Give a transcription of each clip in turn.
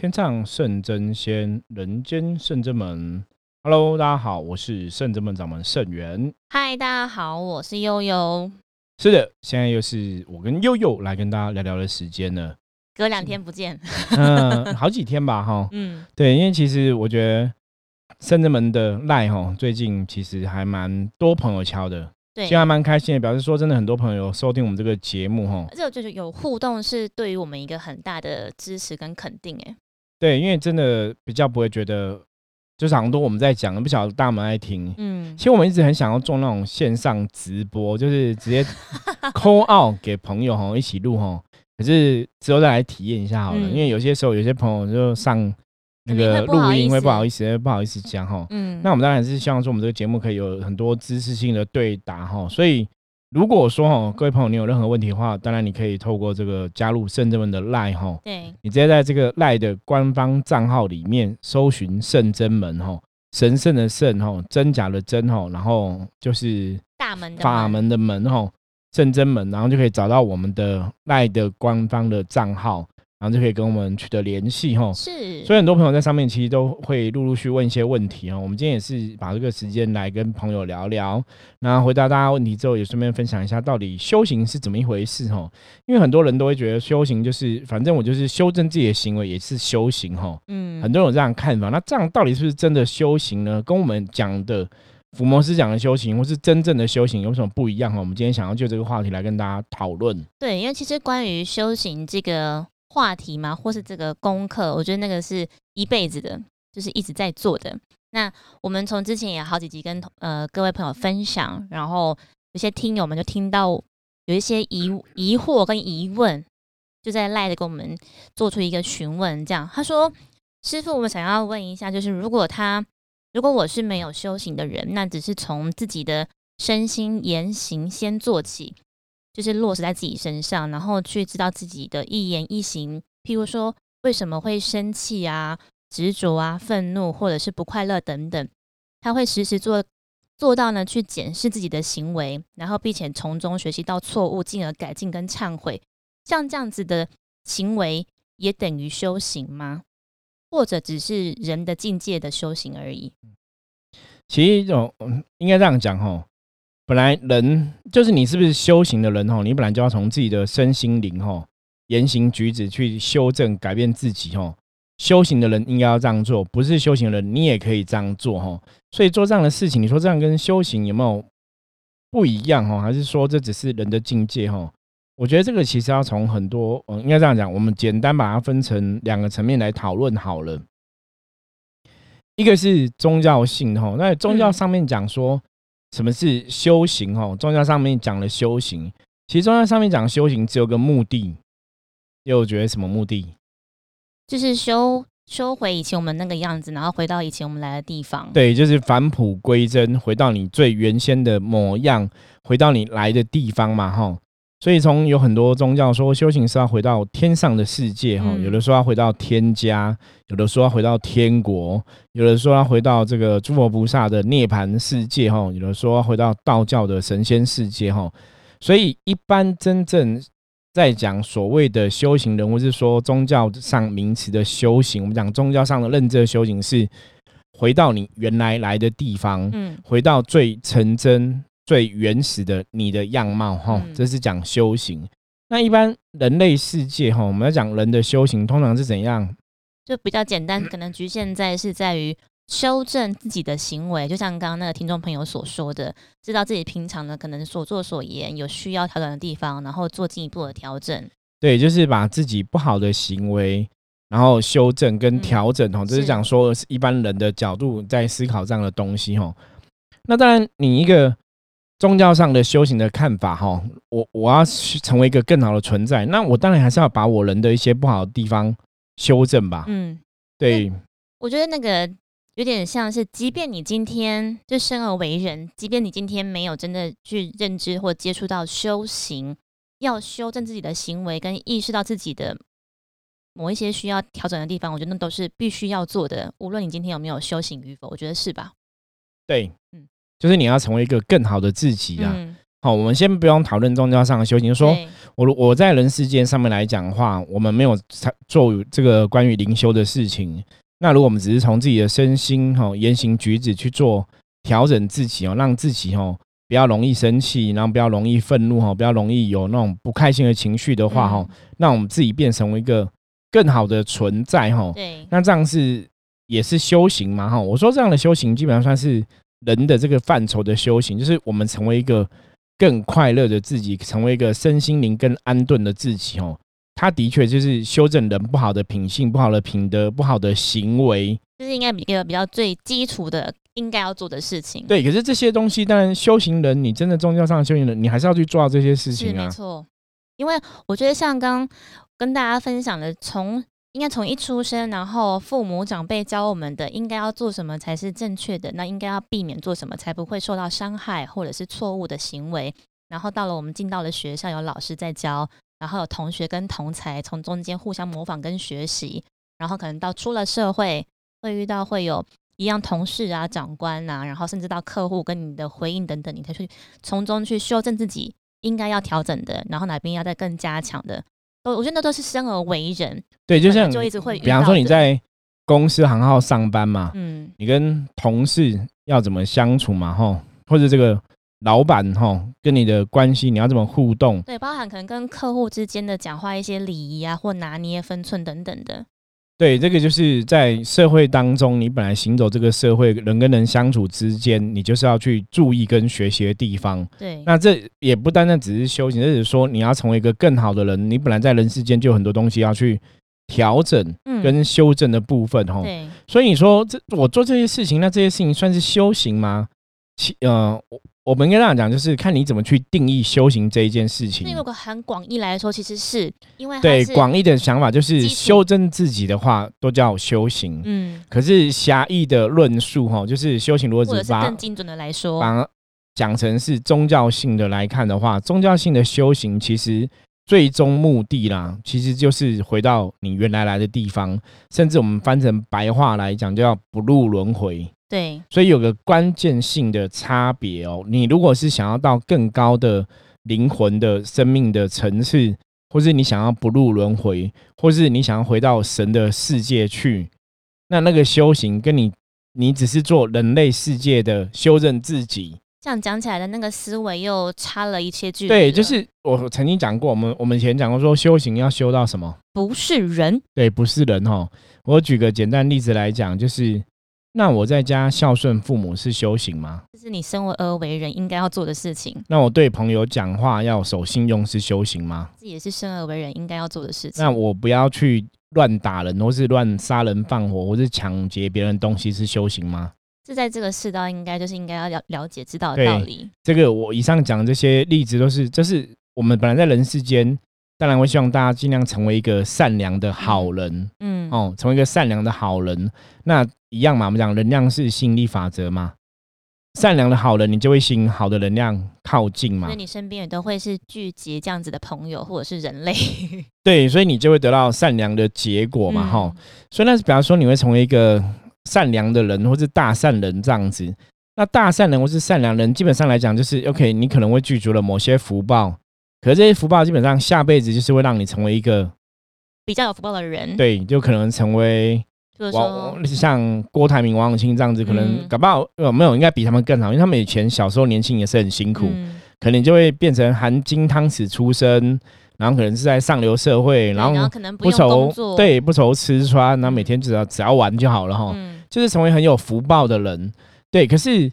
天上圣真仙，人间圣真门。Hello，大家好，我是圣真门掌门圣元。嗨，大家好，我是悠悠。是的，现在又是我跟悠悠来跟大家聊聊的时间了。隔两天不见，嗯，好几天吧，哈。嗯，对，因为其实我觉得圣真门的赖哈，最近其实还蛮多朋友敲的。对，其实还蛮开心的，表示说真的，很多朋友收听我们这个节目哈。这个就是有互动，是对于我们一个很大的支持跟肯定哎。对，因为真的比较不会觉得，就是很多我们在讲，不晓得大家们爱听。嗯，其实我们一直很想要做那种线上直播，就是直接 call out 给朋友哈，一起录哈。可是之后再来体验一下好了，因为有些时候有些朋友就上。那个录音会不好意思，不好意思讲哈。嗯，那我们当然是希望说我们这个节目可以有很多知识性的对答哈。所以如果说哈，各位朋友你有任何问题的话，当然你可以透过这个加入圣真门的赖哈。对，你直接在这个赖的官方账号里面搜寻圣真门哈，神圣的圣哈，真假的真哈，然后就是大门法门的门哈，圣真门，然后就可以找到我们的赖的官方的账号。然后就可以跟我们取得联系哈，是，所以很多朋友在上面其实都会陆陆续问一些问题哈。我们今天也是把这个时间来跟朋友聊聊，那回答大家问题之后，也顺便分享一下到底修行是怎么一回事哈。因为很多人都会觉得修行就是反正我就是修正自己的行为也是修行哈。嗯，很多人有这样看法，那这样到底是不是真的修行呢？跟我们讲的伏魔师讲的修行或是真正的修行有什么不一样哈？我们今天想要就这个话题来跟大家讨论。对，因为其实关于修行这个。话题吗？或是这个功课？我觉得那个是一辈子的，就是一直在做的。那我们从之前也好几集跟呃各位朋友分享，然后有些听友们就听到有一些疑疑惑跟疑问，就在赖的跟我们做出一个询问。这样他说：“师傅，我们想要问一下，就是如果他如果我是没有修行的人，那只是从自己的身心言行先做起。”就是落实在自己身上，然后去知道自己的一言一行，譬如说为什么会生气啊、执着啊、愤怒或者是不快乐等等，他会时时做做到呢，去检视自己的行为，然后并且从中学习到错误，进而改进跟忏悔。像这样子的行为，也等于修行吗？或者只是人的境界的修行而已？其实，这种应该这样讲哈。本来人就是你是不是修行的人吼？你本来就要从自己的身心灵吼、言行举止去修正改变自己吼。修行的人应该要这样做，不是修行的人你也可以这样做吼。所以做这样的事情，你说这样跟修行有没有不一样吼？还是说这只是人的境界吼？我觉得这个其实要从很多嗯，应该这样讲，我们简单把它分成两个层面来讨论好了。一个是宗教性吼，那宗教上面讲说。什么是修行？哦，宗教上面讲的修行，其实宗教上面讲修行只有个目的，又觉得什么目的？就是修修回以前我们那个样子，然后回到以前我们来的地方。对，就是返璞归真，回到你最原先的模样，回到你来的地方嘛，哈。所以从有很多宗教说修行是要回到天上的世界哈，有的说要回到天家，有的说要回到天国，有的说要回到这个诸佛菩萨的涅槃世界哈，有的说要回到道教的神仙世界哈。所以一般真正在讲所谓的修行人，或是说宗教上名词的修行，我们讲宗教上的认知的修行是回到你原来来的地方，嗯，回到最纯真。最原始的你的样貌，哈，这是讲修行。那一般人类世界，哈，我们要讲人的修行，通常是怎样？就比较简单，可能局限在是在于修正自己的行为，就像刚刚那个听众朋友所说的，知道自己平常的可能所作所言有需要调整的地方，然后做进一步的调整。对，就是把自己不好的行为，然后修正跟调整，哦，这是讲说一般人的角度在思考这样的东西，哈。那当然，你一个。宗教上的修行的看法，哈，我我要成为一个更好的存在，那我当然还是要把我人的一些不好的地方修正吧。嗯，对，我觉得那个有点像是，即便你今天就生而为人，即便你今天没有真的去认知或接触到修行，要修正自己的行为跟意识到自己的某一些需要调整的地方，我觉得那都是必须要做的，无论你今天有没有修行与否，我觉得是吧？对，嗯。就是你要成为一个更好的自己啊！好，我们先不用讨论宗教上的修行，就说对我我在人世间上面来讲的话，我们没有参做这个关于灵修的事情。那如果我们只是从自己的身心哈、言行举止去做调整自己哦，让自己哦比较容易生气，然后比较容易愤怒哈，比较容易有那种不开心的情绪的话哈，嗯让我们自己变成为一个更好的存在哈。对，那这样是也是修行嘛哈？我说这样的修行基本上算是人的这个范畴的修行，就是我们成为一个更快乐的自己，成为一个身心灵更安顿的自己哦。他的确就是修正人不好的品性、不好的品德、不好的行为。这是应该一个比较最基础的应该要做的事情。对，可是这些东西，当然修行人，你真的宗教上的修行人，你还是要去做到这些事情啊没。错，因为我觉得像刚跟大家分享的，从应该从一出生，然后父母长辈教我们的，应该要做什么才是正确的，那应该要避免做什么才不会受到伤害或者是错误的行为。然后到了我们进到了学校，有老师在教，然后有同学跟同才从中间互相模仿跟学习，然后可能到出了社会，会遇到会有一样同事啊、长官啊，然后甚至到客户跟你的回应等等，你才去从中去修正自己应该要调整的，然后哪边要再更加强的，都我觉得那都是生而为人，对，就像就一直会比方说你在公司行号上班嘛，嗯，你跟同事要怎么相处嘛，吼，或者这个老板哈跟你的关系你要怎么互动？对，包含可能跟客户之间的讲话一些礼仪啊，或拿捏分寸等等的，对，这个就是在社会当中，你本来行走这个社会人跟人相处之间，你就是要去注意跟学习的地方。对，那这也不单单只是修行，这只是说你要成为一个更好的人。你本来在人世间就有很多东西要去调整嗯，跟修正的部分，吼、对，所以你说这我做这些事情，那这些事情算是修行吗？其呃，我我们应该这样讲，就是看你怎么去定义修行这一件事情那。如果很广义来说，其实是因为它对广义的想法，就是修正自己的话，都叫修行。嗯，可是狭义的论述，哈，就是修行，如果只把更精准的来说，把讲成是宗教性的来看的话，宗教性的修行其实最终目的啦，其实就是回到你原来来的地方，甚至我们翻成白话来讲，就叫不入轮回。对，所以有个关键性的差别哦，你如果是想要到更高的灵魂的生命的层次，或是你想要不入轮回，或是你想要回到神的世界去，那那个修行跟你你只是做人类世界的修正自己，这样讲起来的那个思维又差了一些距离对，就是我曾经讲过，我们我们以前讲过说修行要修到什么？不是人，对，不是人哈。我举个简单例子来讲，就是那我在家孝顺父母是修行吗？这是你生而为人应该要做的事情，那我对朋友讲话要守信用是修行吗？这也是生而为人应该要做的事情。那我不要去乱打人，或是乱杀人放火，或是抢劫别人东西是修行吗？这在这个世道应该就是应该要了了解知道的道理。这个我以上讲的这些例子都是，这是我们本来在人世间，当然会希望大家尽量成为一个善良的好人、嗯，哦，成为一个善良的好人。那一样嘛，我们讲能量是吸引力法则嘛，善良的好人，你就会吸引好的能量靠近嘛。所以。你身边也都会是聚集这样子的朋友或者是人类？对，所以你就会得到善良的结果嘛，嗯。哈、所以那是比方说你会成为一个善良的人，或是大善人这样子。那大善人或是善良人，基本上来讲就是 OK，你可能会具足了某些福报，可是这些福报基本上下辈子就是会让你成为一个，比较有福报的人，，对，就可能成为就是说王，像郭台铭、王永庆这样子，可能嗯。搞不好呃没有，应该比他们更好，因为他们以前小时候年轻也是很辛苦，嗯。可能就会变成含金汤匙出生，然后可能是在上流社会，然后可能不愁作，，对不愁吃穿，然后每嗯。天只要只要玩就好了哈，嗯，就是成为很有福报的人。对，可是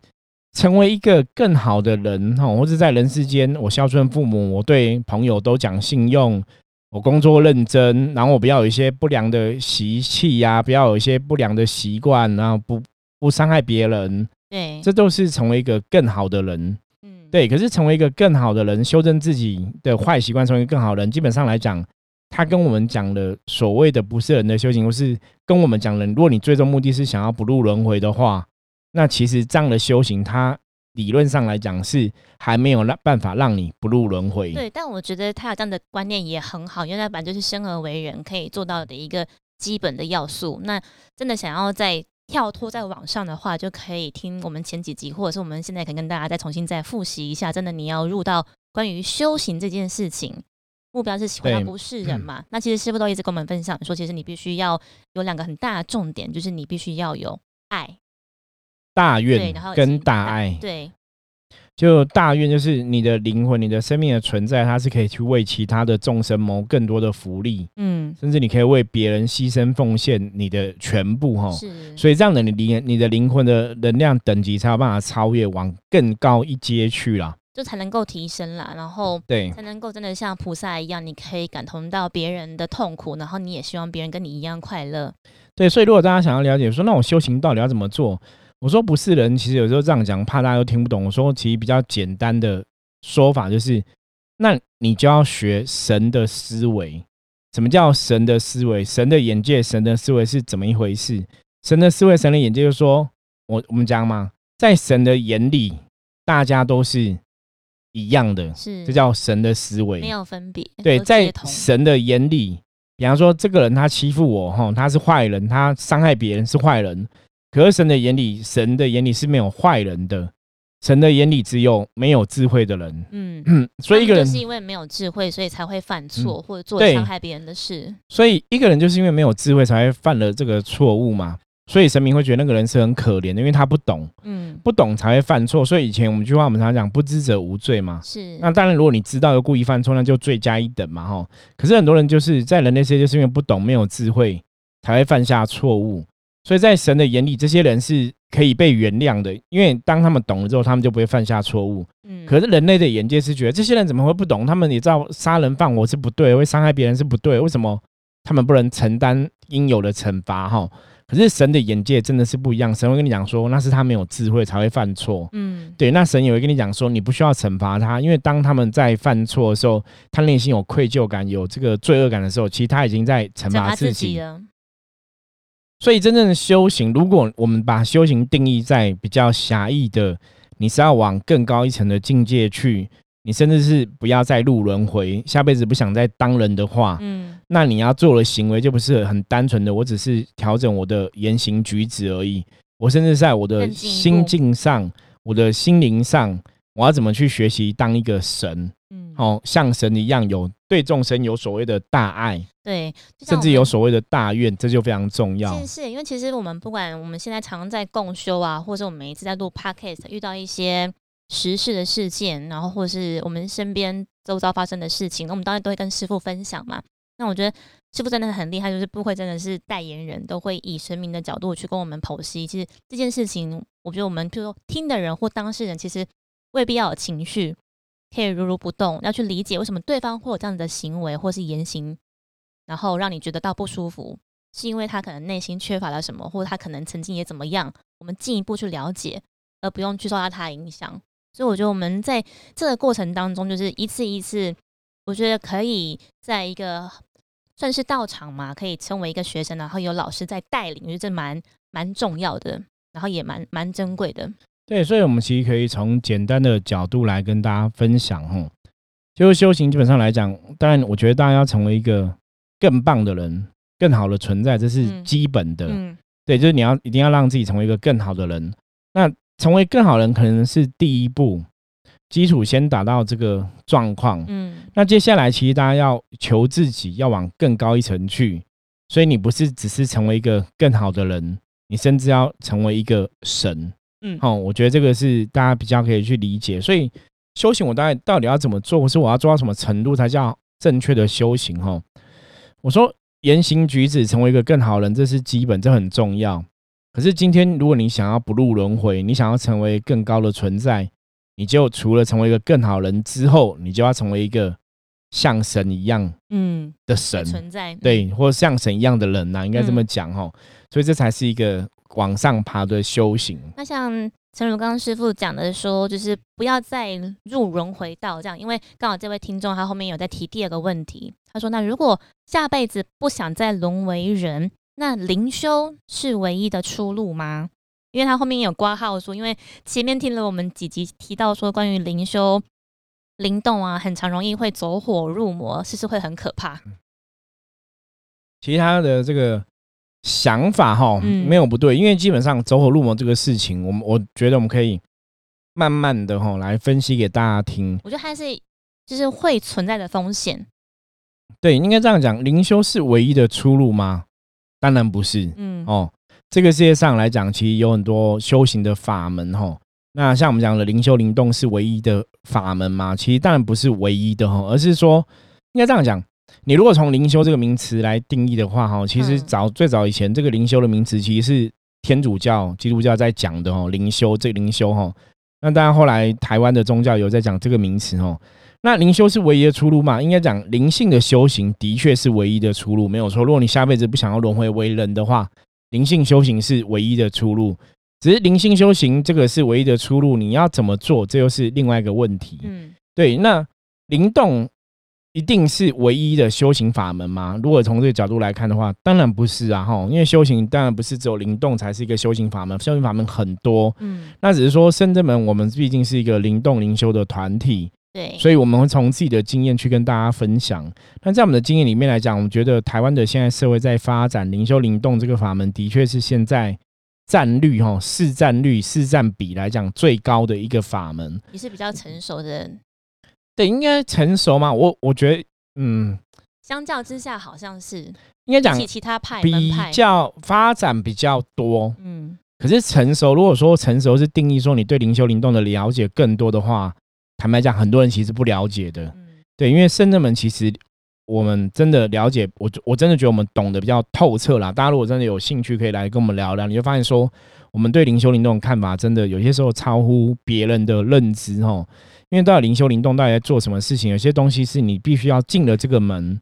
成为一个更好的人哈，或者在人世间，我孝顺父母，我对朋友都讲信用，我工作认真，然后我不要有一些不良的习气呀、不要有一些不良的习惯，然后不不伤害别人，对，这都是成为一个更好的人。嗯，对，可是成为一个更好的人，修正自己的坏习惯，成为一个更好的人，基本上来讲，他跟我们讲的所谓的不是人的修行，或是跟我们讲的，如果你最终目的是想要不入轮回的话，那其实这样的修行，它理论上来讲是还没有让办法让你不入轮回。对，但我觉得他有这样的观念也很好，因为那本来就是生而为人可以做到的一个基本的要素。那真的想要在跳脱在网上的话，就可以听我们前几集，或者是我们现在可以跟大家再重新再复习一下。真的，你要入到关于修行这件事情，目标是回到不是人嘛？那其实师傅都一直跟我们分享说，其实你必须要有两个很大的重点，就是你必须要有爱、大愿跟大爱。对。就大愿，就是你的灵魂、你的生命的存在，它是可以去为其他的众生谋更多的福利，嗯，甚至你可以为别人牺牲奉献你的全部，哈，是。所以这样的你灵、你的灵魂的能量等级才有办法超越，往更高一阶去啦，就才能够提升啦。然后对，才能够真的像菩萨一样，你可以感同到别人的痛苦，然后你也希望别人跟你一样快乐。对，所以如果大家想要了解，说那我修行到底要怎么做？我说不是人，其实有时候这样讲，怕大家都听不懂。我说其实比较简单的说法就是，那你就要学神的思维。什么叫神的思维？神的眼界，神的思维是怎么一回事？神的思维，神的眼界，就是说我我们讲嘛，在神的眼里，大家都是一样的，是这叫神的思维，没有分别。对，在神的眼里，比方说这个人他欺负我，哈，他是坏人，他伤害别人是坏人。可是神的眼里，神的眼里是没有坏人的，神的眼里只有没有智慧的人。嗯，所以一个人就是因为没有智慧，所以才会犯错或者做伤害别人的事。所以一个人就是因为没有智慧，才会犯了这个错误嘛。所以神明会觉得那个人是很可怜的，因为他不懂，嗯，不懂才会犯错。所以以前我们句话我们常讲，不知者无罪嘛。是。那当然，如果你知道又故意犯错，那就罪加一等嘛，哈。可是很多人就是在人类世界，就是因为不懂、没有智慧，才会犯下错误。所以在神的眼里，这些人是可以被原谅的，因为当他们懂了之后，他们就不会犯下错误。嗯，可是人类的眼界是觉得这些人怎么会不懂？他们也知道杀人放火是不对，会伤害别人是不对，为什么他们不能承担应有的惩罚？哈，可是神的眼界真的是不一样，神会跟你讲说，那是他没有智慧才会犯错。嗯，对，那神也会跟你讲说，你不需要惩罚他，因为当他们在犯错的时候，他内心有愧疚感、有这个罪恶感的时候，其实他已经在惩罚自己了。所以，真正的修行，如果我们把修行定义在比较狭义的，你是要往更高一层的境界去，你甚至是不要再入轮回，下辈子不想再当人的话，嗯，那你要做的行为就不是很单纯的，我只是调整我的言行举止而已，我甚至在我的心境上、我的心灵上，我要怎么去学习当一个神？嗯，哦，像神一样有对众生有所谓的大爱，对，甚至有所谓的大愿，这就非常重要。是是，因为其实我们不管我们现在常在共修啊，或者我们每一次在录 podcast 遇到一些时事的事件，然后或是我们身边周遭发生的事情，那我们当然都会跟师傅分享嘛。那我觉得师傅真的很厉害，就是不会真的是代言人，都会以神明的角度去跟我们剖析。其实这件事情，我觉得我们就说听的人或当事人，其实未必要有情绪。可以如如不动，要去理解为什么对方会有这样子的行为或是言行，然后让你觉得到不舒服，是因为他可能内心缺乏了什么，或者他可能曾经也怎么样。我们进一步去了解，而不用去受到他的影响。所以我觉得我们在这个过程当中，就是一次一次，我觉得可以在一个算是道场嘛，可以称为一个学生，然后有老师在带领，我觉得这蛮蛮重要的，然后也蛮蛮珍贵的。对，所以，我们其实可以从简单的角度来跟大家分享，哈，就是修行基本上来讲，当然，我觉得大家要成为一个更棒的人，更好的存在，这是基本的。嗯，对，就是你要一定要让自己成为一个更好的人。那成为更好人可能是第一步，基础先达到这个状况。嗯，那接下来其实大家要求自己要往更高一层去，所以你不是只是成为一个更好的人，你甚至要成为一个神。嗯，好，我觉得这个是大家比较可以去理解。所以修行，我大概到底要怎么做，或是我要做到什么程度才叫正确的修行？哈，我说言行举止成为一个更好人，这是基本，这很重要。可是今天，如果你想要不入轮回，你想要成为更高的存在，你就除了成为一个更好人之后，你就要成为一个像神一样，嗯，的神存在，对，或者像神一样的人呐，应该这么讲哈。所以这才是一个。往上爬的修行，那像陈如刚师傅讲的说，就是不要再入轮回道这样，因为刚好这位听众他后面有在提第二个问题，他说那如果下辈子不想再沦为人，那灵修是唯一的出路吗？因为他后面有挂号说，因为前面听了我们几集提到说关于灵修灵动啊，很常容易会走火入魔，是不是会很可怕？其他的这个。想法哈，嗯没有不对，因为基本上走火入魔这个事情，我们我觉得我们可以慢慢的哈来分析给大家听。我觉得还是就是会存在的风险。对，应该这样讲，灵修是唯一的出路吗？当然不是。嗯，哦，这个世界上来讲，其实有很多修行的法门哈。那像我们讲的灵修灵动是唯一的法门吗？其实当然不是唯一的哈，而是说应该这样讲。你如果从灵修这个名词来定义的话哈，其实嗯早最早以前这个灵修的名词其实是天主教、基督教在讲的哦，灵修这灵修哈。那当然后来台湾的宗教有在讲这个名词哦。那灵修是唯一的出路嘛？应该讲灵性的修行的确是唯一的出路，没有错。如果你下辈子不想要轮回为人的话，灵性修行是唯一的出路。只是灵性修行这个是唯一的出路，你要怎么做，这又是另外一个问题。嗯，对，那灵动一定是唯一的修行法门吗？如果从这个角度来看的话，当然不是啊，哈，因为修行当然不是只有灵动才是一个修行法门，修行法门很多。嗯，那只是说深圳门我们毕竟是一个灵动灵修的团体，对，所以我们会从自己的经验去跟大家分享。那在我们的经验里面来讲，我们觉得台湾的现在社会在发展灵修灵动这个法门，的确是现在战率哈市占率市占比来讲最高的一个法门。也是比较成熟的，对，应该成熟嘛？我我觉得，嗯，相较之下好像是应该讲其他派门比派，较发展比较多。嗯，可是成熟，如果说成熟是定义说你对灵修灵动的了解更多的话，坦白讲，很多人其实不了解的。嗯对，因为圣人们其实我们真的了解，我我真的觉得我们懂得比较透彻啦。大家如果真的有兴趣，可以来跟我们聊聊，你就发现说，我们对灵修灵动的看法，真的有些时候超乎别人的认知哦。因为到底灵修灵动到底在做什么事情，有些东西是你必须要进了这个门，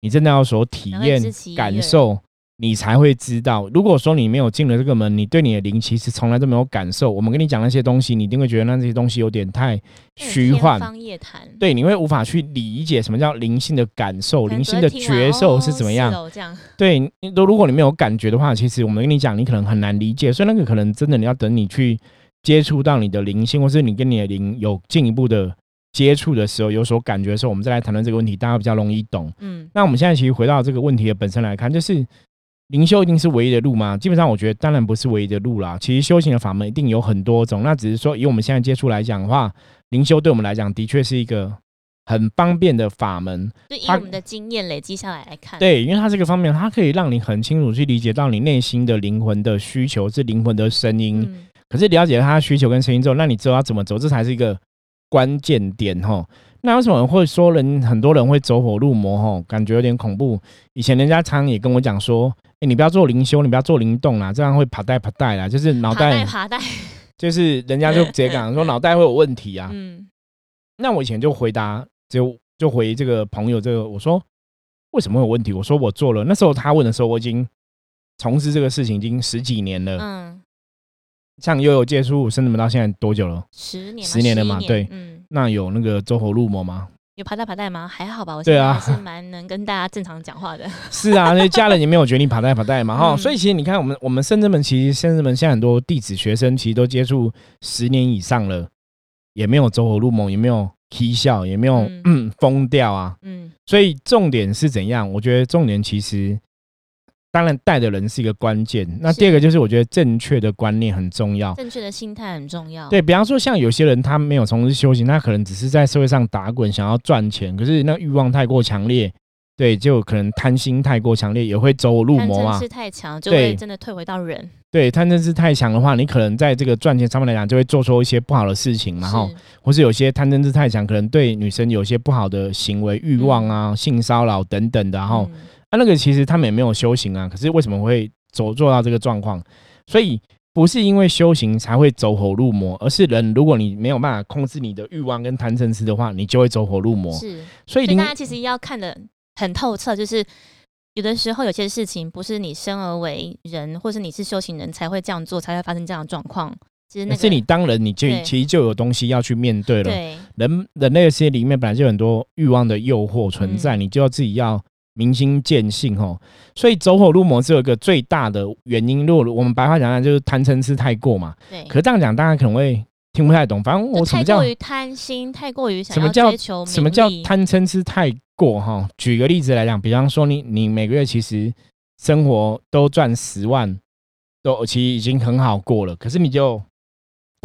你真的要所体验感受，你才会知道。如果说你没有进了这个门，你对你的灵其实从来都没有感受。我们跟你讲那些东西，你一定会觉得那这些东西有点太虚幻，方夜谭，对，你会无法去理解什么叫灵性的感受，灵性的觉受是哦怎么样。哦这样，对，你如如果你没有感觉的话，其实我们跟你讲，你可能很难理解。所以那个可能真的你要等你去接触到你的灵性，或是你跟你的灵有进一步的接触的时候，有所感觉的时候，我们再来谈论这个问题，大家比较容易懂。嗯，那我们现在其实回到这个问题的本身来看，就是灵修一定是唯一的路吗？基本上我觉得当然不是唯一的路啦。其实修行的法门一定有很多种，那只是说以我们现在接触来讲的话，灵修对我们来讲的确是一个很方便的法门。它就以我们的经验累积下来来看，，对，因为它这个方面，它可以让你很清楚去理解到你内心的灵魂的需求，是灵魂的声音。嗯，可是了解了他的需求跟声音之后，那你知道要怎么走，这才是一个关键点哈。那为什么会说人很多人会走火入魔哈？感觉有点恐怖。以前人家常也跟我讲说，哎、你不要做灵修，你不要做灵动啦，这样会爬带爬带啦，就是脑爬袋带爬带，就是人家就直接讲说脑袋会有问题啊。嗯，那我以前就回答，就就回这个朋友这个，我说为什么会有问题？我说我做了，那时候他问的时候，我已经从事这个事情已经十几年了。嗯，像悠悠接触深圳到现在多久了？十年，十年了嘛对嗯，那有那个走火入魔吗？有爬带爬带吗？还好吧，我现在还是蛮能跟大家正常讲话的，是啊，那家人也没有决定爬带爬带嘛哈。嗯所以其实你看，我们我们深圳门其实深圳门现在很多弟子学生其实都接触十年以上了，也没有走火入魔，也没有啼笑，也没有嗯嗯 疯掉啊。嗯，所以重点是怎样？我觉得重点其实，当然带的人是一个关键。那第二个就是我觉得正确的观念很重要。正确的心态很重要，对比方说，像有些人他没有从事修行，他可能只是在社会上打滚，想要赚钱，可是那欲望太过强烈，对，就可能贪心太过强烈，也会走火入魔嘛贪嗔。痴太强，就对会真的退回到人，对，贪嗔痴太强的话，你可能在这个赚钱上面来讲，就会做出一些不好的事情嘛，哈。或是有些贪嗔痴太强，可能对女生有些不好的行为、欲望啊、性骚扰等等的，然后、嗯啊，那个其实他们也没有修行啊，可是为什么会走做到这个状况？所以不是因为修行才会走火入魔，而是人如果你没有办法控制你的欲望跟贪嗔痴的话，你就会走火入魔。是，所以大家其实要看的很透彻，就是有的时候有些事情不是你生而为人，或是你是修行人才会这样做，才会发生这样的状况。其实那个是你当人，你就其实就有东西要去面对了。对人人类的世界里面本来就有很多欲望的诱惑存在，嗯你就要自己要明心见性哦。所以走火入魔是有一个最大的原因，如果我们白话讲讲，就是贪嗔痴太过嘛。对，可是这样讲，大家可能会听不太懂。反正我什么叫太过于贪心，太过于想要什么叫追求什么叫贪嗔痴太过哈？举个例子来讲，比方说你你每个月其实生活都赚十万，都其实已经很好过了。可是你就不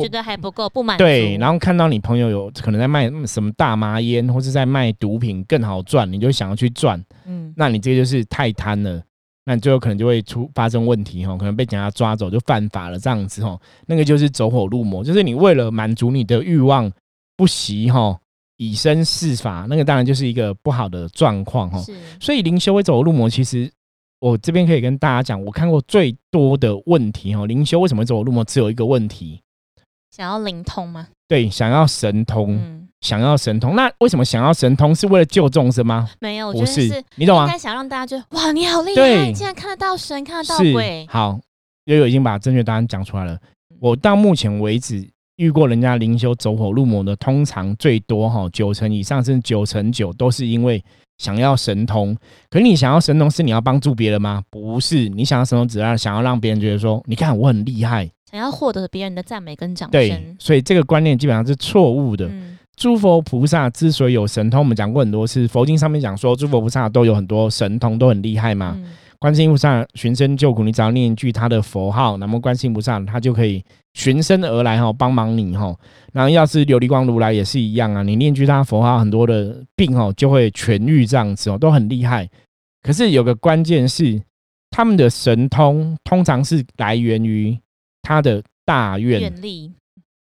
觉得还不够，不满足。对，然后看到你朋友有可能在卖什么大麻烟，或是在卖毒品更好赚，你就想要去赚。嗯，那你这个就是太贪了，那你最后可能就会出发生问题哈，可能被警察抓走就犯法了这样子哈。那个就是走火入魔，就是你为了满足你的欲望，不惜哈以身试法，那个当然就是一个不好的状况哈。是所以灵修会走火入魔，其实我这边可以跟大家讲，我看过最多的问题哈，灵修为什么会走火入魔，只有一个问题，想要灵通吗？对，想要神通，嗯，想要神通。那为什么想要神通？是为了救众生吗？没有，不是是，你懂吗？应该想让大家觉得哇，你好厉害，对竟然看得到神，看得到鬼。好，悠悠已经把正确答案讲出来了。我到目前为止遇过人家灵修走火入魔的，通常最多哈九成以上，甚至九成九都是因为想要神通。可是你想要神通是你要帮助别人吗？不是，你想要神通只要想要让别人觉得说，你看我很厉害。想要获得别人的赞美跟掌对声，，所以这个观念基本上是错误的。嗯，诸佛菩萨之所以有神通，我们讲过很多次，佛经上面讲说，诸佛菩萨都有很多神通，都很厉害嘛。嗯观世音菩萨寻声救苦，你只要念一句他的佛号，那么观世音菩萨，他就可以寻声而来哈，帮忙你哈。然后要是琉璃光如来也是一样啊，你念句他佛号，很多的病哦就会痊愈，这样子哦都很厉害。可是有个关键是，他们的神通通常是来源于他的大愿，愿力，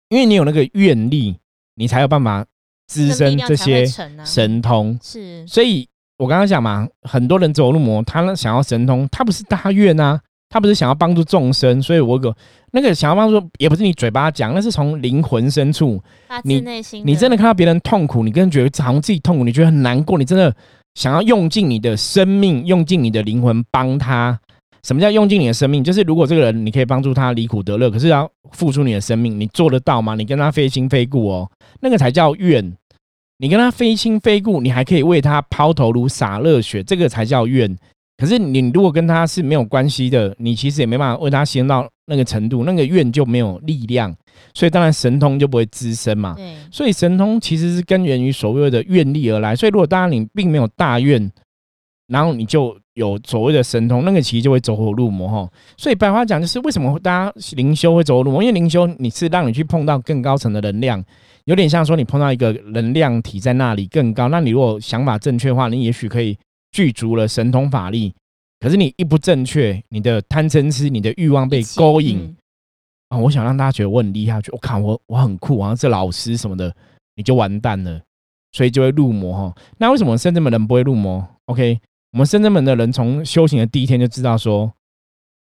因为你有那个愿力，你才有办法滋生这些神通。是所以我刚刚讲嘛，很多人走入魔，他那想要神通，他不是大愿啊，他不是想要帮助众生，所以我有个那个想要帮助，也不是你嘴巴讲，那是从灵魂深处，发你自内心，你真的看到别人痛苦，你跟人觉得好像自己痛苦，你觉得很难过，你真的想要用尽你的生命，用尽你的灵魂帮他。什么叫用尽你的生命？就是如果这个人你可以帮助他离苦得乐，可是要付出你的生命，你做得到吗？你跟他非亲非故哦，那个才叫愿。你跟他非亲非故，你还可以为他抛头颅洒热血，这个才叫怨。可是你如果跟他是没有关系的，你其实也没办法为他行到那个程度，那个怨就没有力量，所以当然神通就不会滋生嘛。所以神通其实是根源于所谓的愿力而来。所以如果当然你并没有大愿，然后你就有所谓的神通，那个其实就会走火入魔哈。所以白话讲就是为什么大家灵修会走火入魔？因为灵修你是让你去碰到更高层的能量，有点像说你碰到一个能量体在那里更高。那你如果想法正确的话，你也许可以具足了神通法力。可是你一不正确，你的贪嗔痴、你的欲望被勾引，啊、我想让大家觉得我很厉害，就我看我我很酷，好像是老师什么的，你就完蛋了，所以就会入魔哈。那为什么深圳门人不会入魔？OK，我们深圳门的人从修行的第一天就知道说，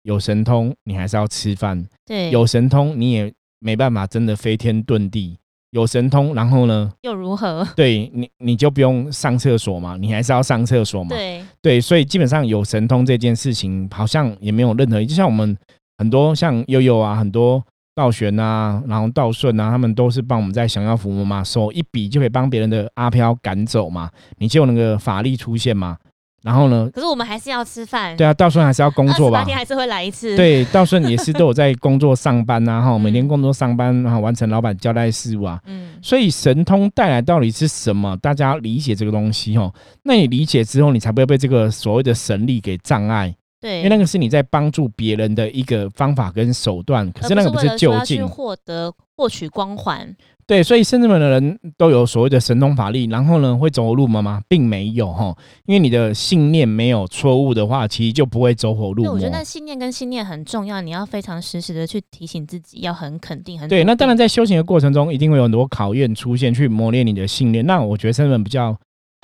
有神通你还是要吃饭，对，有神通你也没办法真的飞天遁地。有神通，然后呢，又如何？对你你就不用上厕所嘛，你还是要上厕所嘛。对，对，所以基本上有神通这件事情，好像也没有任何，就像我们很多像悠悠啊，很多道玄啊，然后道顺啊，他们都是帮我们在降妖伏魔嘛，手一比就可以帮别人的阿飘赶走嘛，你就有那个法力出现嘛。然后呢，可是我们还是要吃饭，对啊，道顺还是要工作吧八？天还是会来一次。，对，道顺也是都有在工作上班啊，哈，每天嗯工作上班，然后完成老板交代事务啊。嗯，所以神通带来到底是什么？大家要理解这个东西哦。那你理解之后，你才不会被这个所谓的神力给障碍。对，因为那个是你在帮助别人的一个方法跟手段，可是那个不是就近。获得获取光环。对，所以圣智门的人都有所谓的神通法力，然后呢会走火入魔吗？并没有哈，因为你的信念没有错误的话，其实就不会走火入对，魔我觉得。那信念跟信念很重要，你要非常实时的去提醒自己，要很肯定、很对，那当然在修行的过程中，一定会有很多考验出现，去磨练你的信念。那我觉得圣智门比较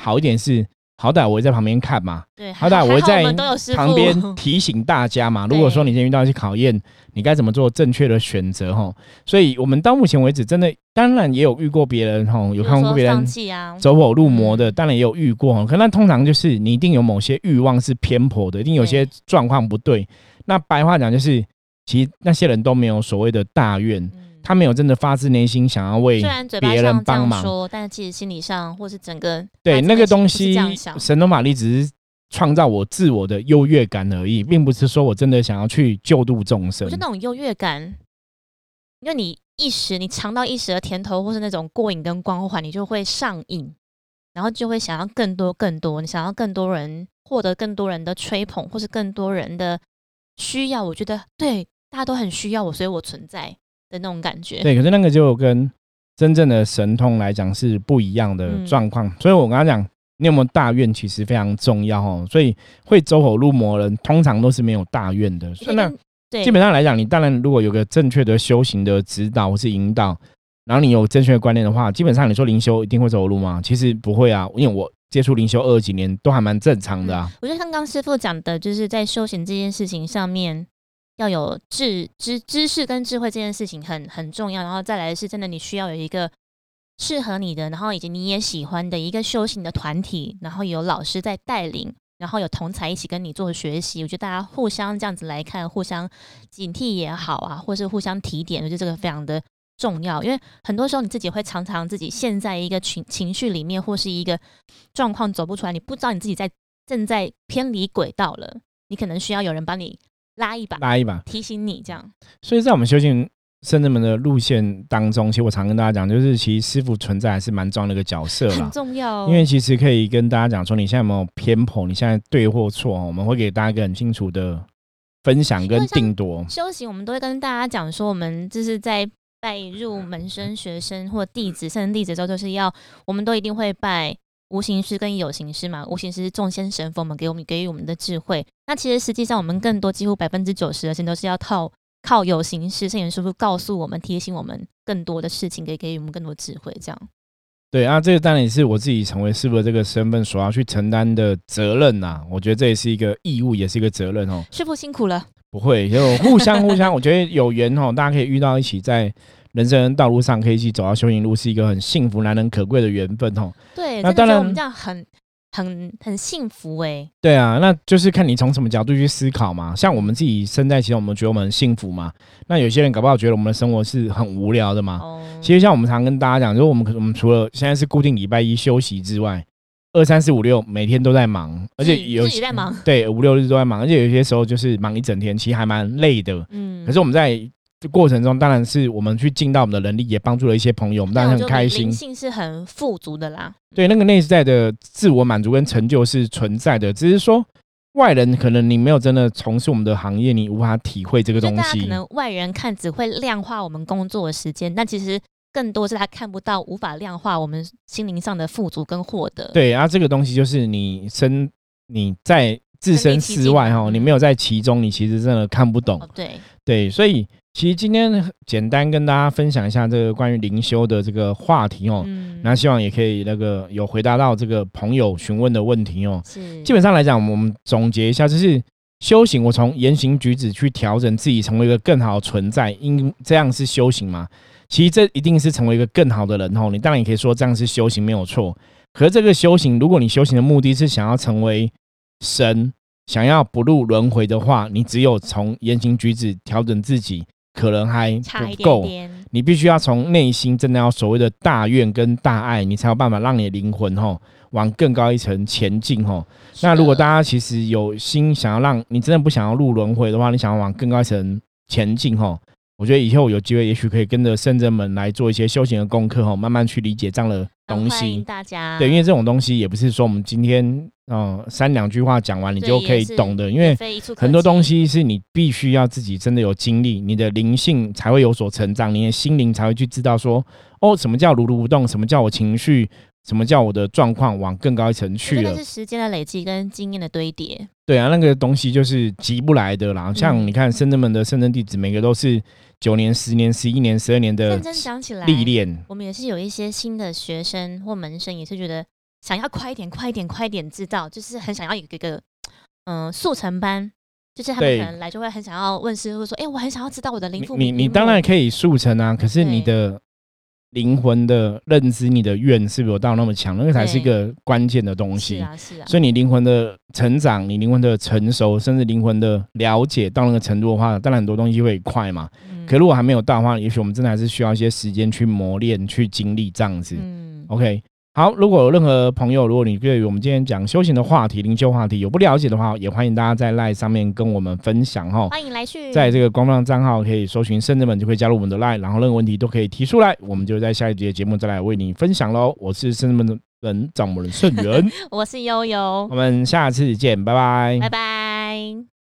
好一点是，好歹我会在旁边看嘛，对，好歹我会在旁傅边提醒大家嘛。如果说你今天遇到一些考验，你该怎么做正确的选择哈？所以我们到目前为止，真的当然也有遇过别人哈，有看过别人走火入魔的，嗯当然也有遇过哈。可那通常就是你一定有某些欲望是偏颇的，一定有些对状况不对。那白话讲就是，其实那些人都没有所谓的大愿，嗯他没有真的发自内心想要为虽然嘴巴别人上这帮忙。样说，但是其实心理上或是整个对那个东西，神农法力只是创造我自我的优越感而已，并不是说我真的想要去救度众生我觉得。那种优越感，因为你一时你尝到一时的甜头，或是那种过瘾跟光环，你就会上瘾，然后就会想要更多更多，你想要更多人获得更多人的吹捧，或是更多人的需要，我觉得对大家都很需要我，所以我存在的那种感觉。对，可是那个就跟真正的神通来讲是不一样的状况。所以我跟他讲，你有没有大愿其实非常重要哦。所以会走火入魔人通常都是没有大愿的。所以那基本上来讲，你当然如果有个正确的修行的指导或是引导，然后你有正确的观念的话，基本上你说灵修一定会走火入魔，其实不会啊，因为我。接触灵修二十几年都还蛮正常的啊。我觉得刚刚师傅讲的，就是在修行这件事情上面，要有智知知识跟智慧这件事情很很重要。然后再来是真的，你需要有一个适合你的，然后以及你也喜欢的一个修行的团体，然后有老师在带领，然后有同才一起跟你做学习。我觉得大家互相这样子来看，互相警惕也好啊，或是互相提点，我觉得这个非常的。重要，因为很多时候你自己会常常自己陷在一个情情绪里面，或是一个状况走不出来，你不知道你自己在正在偏离轨道了，你可能需要有人帮你拉一把，拉一把，提醒你这样。所以在我们修行圣人们的路线当中，其实我常跟大家讲，就是其实师傅存在还是蛮重要的一个角色很重要。哦因为其实可以跟大家讲说，你现在有没有偏颇，你现在对或错，我们会给大家一个很清楚的分享跟定夺。修行我们都会跟大家讲说，我们就是在。拜入门生、学生或弟子，甚至弟子之后，就是要我们都一定会拜无形师跟有形师嘛。无形师是众仙神佛们给我们给予我们的智慧。那其实实际上我们更多几乎百分之九十的事情都是要靠靠有形师圣严师傅告诉我们、提醒我们更多的事情，给给予我们更多智慧。这样对啊，这个当然也是我自己成为师傅的这个身份所要去承担的责任呐。我觉得这也是一个义务，也是一个责任哦。师傅辛苦了。不会，就互相互相，我觉得有缘哦，大家可以遇到一起，在人生道路上可以一起走到修行路，是一个很幸福、难能可贵的缘分哦。对，那当然我们这样很很很幸福哎。对啊，那就是看你从什么角度去思考嘛。像我们自己身在其中，我们觉得我们很幸福嘛。那有些人搞不好觉得我们的生活是很无聊的嘛。哦。其实像我们常跟大家讲，就是我们我们除了现在是固定礼拜一休息之外。二三四五六每天都在忙，而且有自己在忙，对五六日都在忙，而且有些时候就是忙一整天，其实还蛮累的。嗯，可是我们在过程中，当然是我们去尽到我们的能力，也帮助了一些朋友，我们当然很开心。灵性是很富足的啦。对，那个内在的自我满足跟成就是存在的，只是说外人可能你没有真的从事我们的行业，你无法体会这个东西。可能外人看只会量化我们工作的时间，但其实。更多是他看不到、无法量化我们心灵上的富足跟获得。对啊，这个东西就是你身你在置身事外哈，你没有在其中，你其实真的看不懂。对对，所以其实今天简单跟大家分享一下这个关于灵修的这个话题哦。嗯。那希望也可以那个有回答到这个朋友询问的问题哦。是。基本上来讲，我们总结一下，就是修行，我从言行举止去调整自己，成为一个更好的存在，因这样是修行吗？其实这一定是成为一个更好的人哦，你当然也可以说这样是修行没有错。可是这个修行，如果你修行的目的是想要成为神，想要不入轮回的话，你只有从言行举止调整自己，可能还不够。你必须要从内心真的要所谓的大愿跟大爱，你才有办法让你的灵魂吼往更高一层前进吼。那如果大家其实有心想要让你真的不想要入轮回的话，你想要往更高一层前进吼。我觉得以后有机会，也许可以跟着圣者们来做一些修行的功课哈，慢慢去理解这样的东西。欢迎大家。对，因为这种东西也不是说我们今天嗯三两句话讲完你就可以懂的，因为很多东西是你必须要自己真的有经历，你的灵性才会有所成长，你的心灵才会去知道说哦，什么叫如如不动，什么叫我情绪。什么叫我的状况往更高一层去了？是时间的累积跟经验的堆叠。对啊，那个东西就是急不来的啦。像你看，深圳们的深圳弟子，每个都是九年、十年、十一年、十二年的讲起来历练。我们也是有一些新的学生或门生，也是觉得想要快一点、快一点、快一点知道，就是很想要有一个 嗯速成班，就是他们可能来就会很想要问师傅说：“哎，我很想要知道我的灵父。”你你当然可以速成啊，可是你的。灵魂的认知，你的愿是不是有到那么强？那个才是一个关键的东西。是啊，是啊。所以你灵魂的成长，你灵魂的成熟，甚至灵魂的了解到那个程度的话，当然很多东西会快嘛。嗯。可如果还没有到的话，也许我们真的还是需要一些时间去磨练、去经历这样子。嗯。OK。好，如果有任何朋友，如果你对于我们今天讲修行的话题、灵修话题有不了解的话，也欢迎大家在 LINE 上面跟我们分享哈。欢迎来去，在这个官方账号可以搜寻圣人们，就可以加入我们的 LINE，，然后任何问题都可以提出来，我们就在下一节节目再来为你分享喽。我是圣人们的人掌门圣元，我是悠悠我，们下次见，拜拜拜拜。